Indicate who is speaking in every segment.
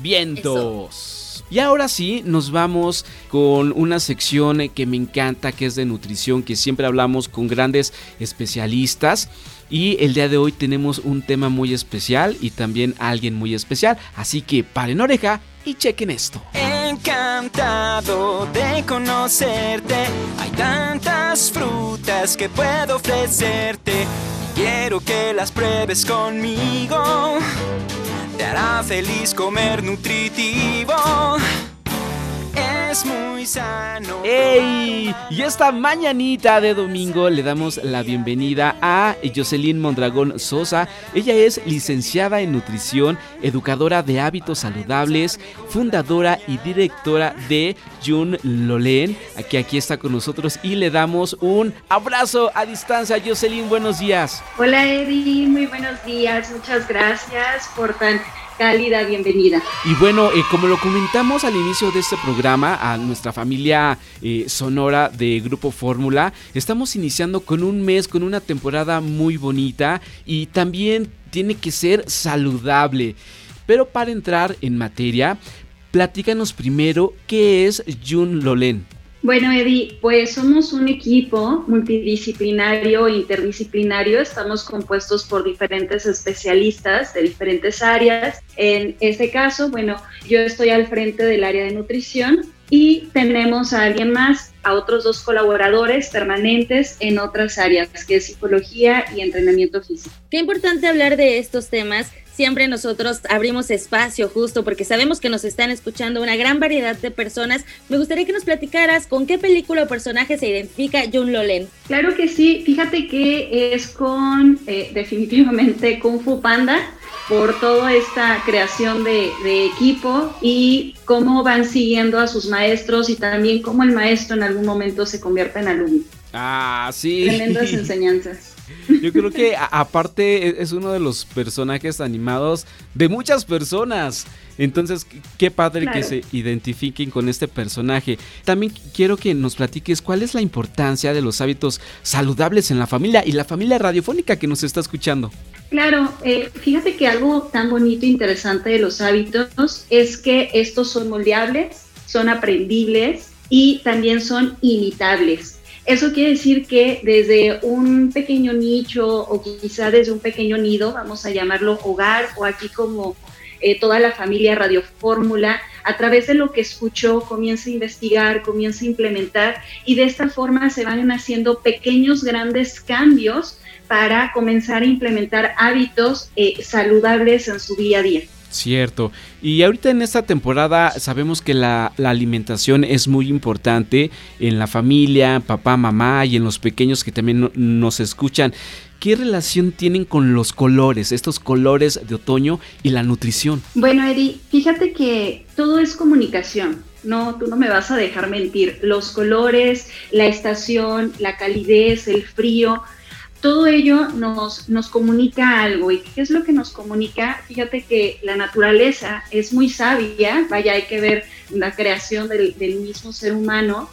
Speaker 1: vientos. Y ahora sí, nos vamos con una sección que me encanta, que es de nutrición, que siempre hablamos con grandes especialistas. Y el día de hoy tenemos un tema muy especial y también alguien muy especial. Así que paren oreja y chequen esto.
Speaker 2: Encantado de conocerte. Hay tantas frutas que puedo ofrecerte. Quiero que las pruebes conmigo. Te hará feliz comer nutritivo es muy sano.
Speaker 1: ¡Ey! Y esta mañanita de domingo le damos la bienvenida a Jocelyn Mondragón Sosa. Ella es licenciada en nutrición, educadora de hábitos saludables, fundadora y directora de Jun Lolen, que aquí está con nosotros y le damos un abrazo a distancia. Jocelyn, buenos días.
Speaker 3: Hola Eddie, muy buenos días. Muchas gracias por tan cálida bienvenida.
Speaker 1: Y bueno, eh, como lo comentamos al inicio de este programa, a nuestra familia eh, sonora de Grupo Fórmula, estamos iniciando con un mes, con una temporada muy bonita y también tiene que ser saludable. Pero para entrar en materia, platícanos primero qué es Jun Lolen.
Speaker 3: Bueno, Eddie, pues somos un equipo multidisciplinario interdisciplinario. Estamos compuestos por diferentes especialistas de diferentes áreas. En este caso, bueno, yo estoy al frente del área de nutrición y tenemos a alguien más, a otros dos colaboradores permanentes en otras áreas, que es psicología y entrenamiento físico.
Speaker 4: Qué importante hablar de estos temas siempre nosotros abrimos espacio justo porque sabemos que nos están escuchando una gran variedad de personas. Me gustaría que nos platicaras con qué película o personaje se identifica Jun Lolen.
Speaker 3: Claro que sí, fíjate que es con eh, definitivamente Kung Fu Panda por toda esta creación de, de, equipo y cómo van siguiendo a sus maestros y también cómo el maestro en algún momento se convierte en alumno.
Speaker 1: Ah, sí.
Speaker 3: Tremendas enseñanzas.
Speaker 1: Yo creo que aparte e, es uno de los personajes animados de muchas personas. Entonces, qué padre que se identifiquen con este personaje. También quiero que nos platiques cuál es la importancia de los hábitos saludables en la familia y la familia radiofónica que nos está escuchando.
Speaker 3: Claro, eh, fíjate que algo tan bonito e interesante de los hábitos es que estos son moldeables, son aprendibles y también son imitables. Eso quiere decir que desde un pequeño nicho o quizá desde un pequeño nido, vamos a llamarlo hogar o aquí como eh, toda la familia Radio Fórmula, a través de lo que escuchó, comienza a investigar, comienza a implementar y de esta forma se van haciendo pequeños, grandes cambios para comenzar a implementar hábitos eh, saludables en su día a día.
Speaker 1: Cierto. Y ahorita en esta temporada sabemos que la, alimentación es muy importante en la familia, papá, mamá y en los pequeños que también nos escuchan. ¿Qué relación tienen con los colores, estos colores de otoño y la nutrición?
Speaker 3: Bueno, Eri, fíjate que todo es comunicación. No, tú no me vas a dejar mentir. Los colores, la estación, la calidez, el frío, todo ello nos, nos comunica algo. ¿Y qué es lo que nos comunica? Fíjate que la naturaleza es muy sabia, vaya, hay que ver la creación del, mismo ser humano,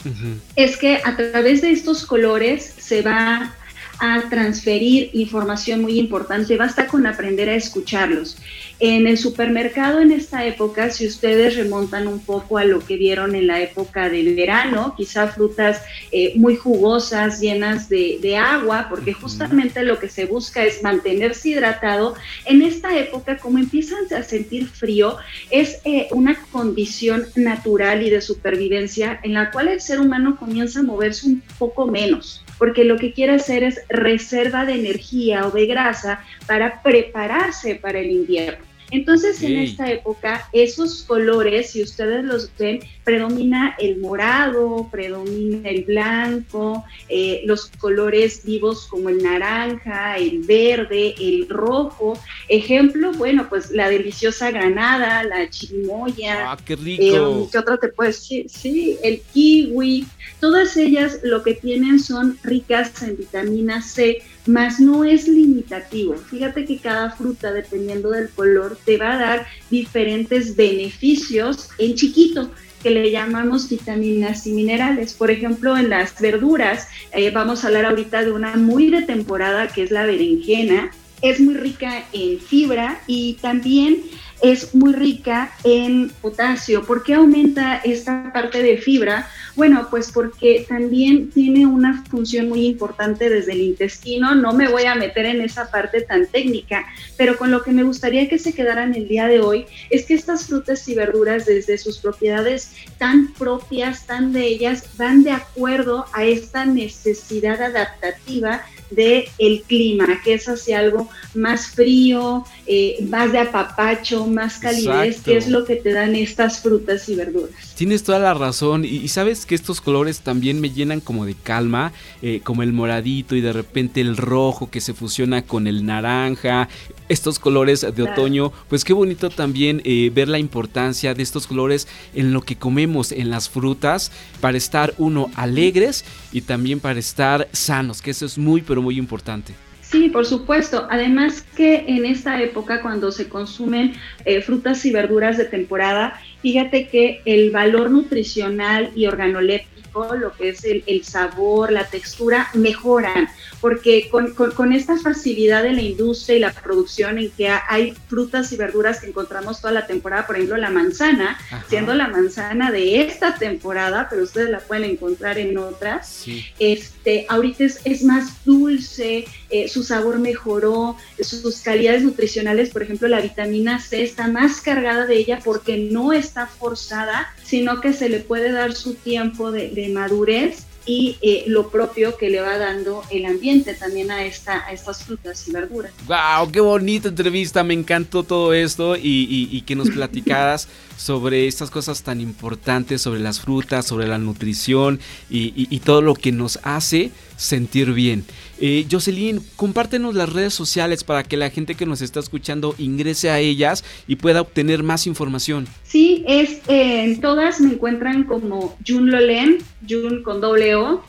Speaker 3: es que a través de estos colores se va a transferir información muy importante, basta con aprender a escucharlos. En el supermercado en esta época, si ustedes remontan un poco a lo que vieron en la época del verano, quizá frutas eh, muy jugosas, llenas de, agua, porque justamente lo que se busca es mantenerse hidratado. En esta época, como empiezan a sentir frío, es eh, una condición natural y de supervivencia en la cual el ser humano comienza a moverse un poco menos porque lo que quiere hacer es reserva de energía o de grasa para prepararse para el invierno. Entonces, en esta época, esos colores, si ustedes los ven, predomina el morado, predomina el blanco, eh, los colores vivos como el naranja, el verde, el rojo. Ejemplo, bueno, pues la deliciosa granada, la chirimoya.
Speaker 1: ¡Ah, qué rico!
Speaker 3: Eh, ¿Qué otra te puedo decir? Sí, el kiwi. Todas ellas lo que tienen son ricas en vitamina C mas no es limitativo. Fíjate que cada fruta, dependiendo del color, te va a dar diferentes beneficios en chiquito que le llamamos vitaminas y minerales. Por ejemplo, en las verduras, eh, vamos a hablar ahorita de una muy de temporada que es la berenjena. Es muy rica en fibra y también es muy rica en potasio. ¿Por qué aumenta esta parte de fibra? Bueno, pues porque también tiene una función muy importante desde el intestino. No me voy a meter en esa parte tan técnica, pero con lo que me gustaría que se quedaran el día de hoy es que estas frutas y verduras, desde sus propiedades tan propias, tan de ellas, van de acuerdo a esta necesidad adaptativa del el clima, que es hacia algo más frío, eh, más de apapacho, más calidez, que es lo que te dan estas frutas y verduras.
Speaker 1: Tienes toda la razón y, sabes que estos colores también me llenan como de calma, eh, como el moradito y de repente el rojo que se fusiona con el naranja, estos colores de otoño, pues qué bonito también eh, ver la importancia de estos colores en lo que comemos, en las frutas, para estar uno alegres y también para estar sanos, que eso es muy pero muy importante.
Speaker 3: Sí, por supuesto. Además que en esta época, cuando se consumen eh, frutas y verduras de temporada, fíjate que el valor nutricional y organoléptico lo que es el, sabor, la textura, mejoran, porque con, esta facilidad de la industria y la producción en que hay frutas y verduras que encontramos toda la temporada, por ejemplo la manzana, siendo la manzana de esta temporada, pero ustedes la pueden encontrar en otras, este, ahorita es, más dulce, eh, su sabor mejoró, sus calidades nutricionales, por ejemplo la vitamina C está más cargada de ella porque no está forzada, sino que se le puede dar su tiempo de madurez y eh, lo propio que le va dando el ambiente también a, esta, a estas frutas y verduras.
Speaker 1: ¡Wow! ¡Qué bonita entrevista! Me encantó todo esto y, que nos platicaras sobre estas cosas tan importantes, sobre las frutas, sobre la nutrición y todo lo que nos hace sentir bien. Eh, Jocelyn, compártenos las redes sociales para que la gente que nos está escuchando ingrese a ellas y pueda obtener más información.
Speaker 3: Sí, es, eh, en todas me encuentran como Jun Lolen, Jun con doble O,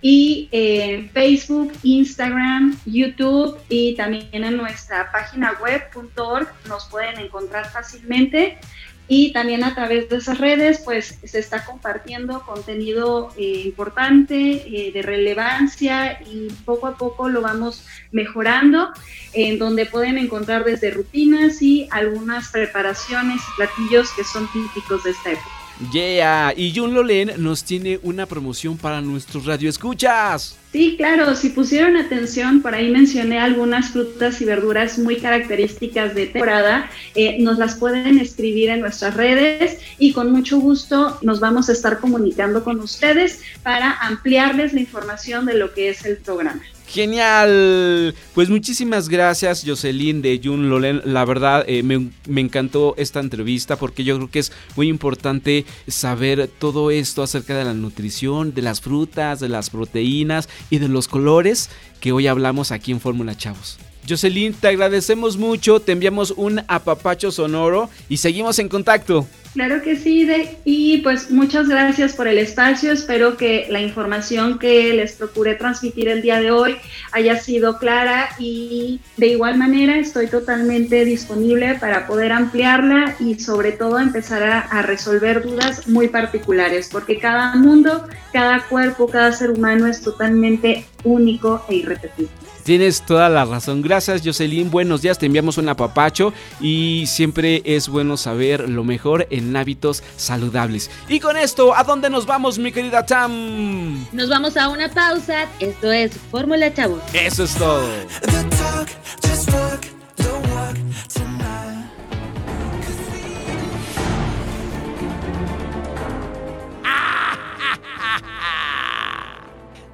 Speaker 3: y eh, Facebook, Instagram, YouTube y también en nuestra página web.org nos pueden encontrar fácilmente y también a través de esas redes pues se está compartiendo contenido eh, importante, eh, de relevancia y poco a poco lo vamos mejorando, en donde pueden encontrar desde rutinas y algunas preparaciones y platillos que son típicos de esta época.
Speaker 1: Yeah, y Jun Lolen nos tiene una promoción para nuestros radioescuchas.
Speaker 3: Sí, claro, si pusieron atención, por ahí mencioné algunas frutas y verduras muy características de temporada, eh, nos las pueden escribir en nuestras redes y con mucho gusto nos vamos a estar comunicando con ustedes para ampliarles la información de lo que es el programa.
Speaker 1: Genial. Pues muchísimas gracias Jocelyn de Jun Lolen. La verdad eh, me, me, encantó esta entrevista porque yo creo que es muy importante saber todo esto acerca de la nutrición, de las frutas, de las proteínas y de los colores que hoy hablamos aquí en Fórmula Chavos. Jocelyn, te agradecemos mucho, te enviamos un apapacho sonoro y seguimos en contacto.
Speaker 3: Claro que sí, y pues muchas gracias por el espacio. Espero que la información que les procuré transmitir el día de hoy haya sido clara y de igual manera estoy totalmente disponible para poder ampliarla y sobre todo empezar a resolver dudas muy particulares, porque cada mundo, cada cuerpo, cada ser humano es totalmente único e irrepetible.
Speaker 1: Tienes toda la razón. Gracias, Jocelyn. Buenos días. Te enviamos un apapacho y siempre es bueno saber lo mejor en hábitos saludables. Y con esto, ¿a dónde nos vamos, mi querida Tam?
Speaker 4: Nos vamos a una pausa. Esto es Fórmula Chavos.
Speaker 1: Eso es todo.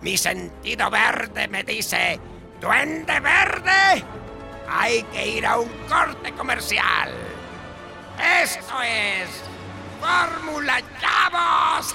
Speaker 5: Mi sentido verde me dice ¡Duende Verde! Hay que ir a un corte comercial. Esto es Fórmula Chavos.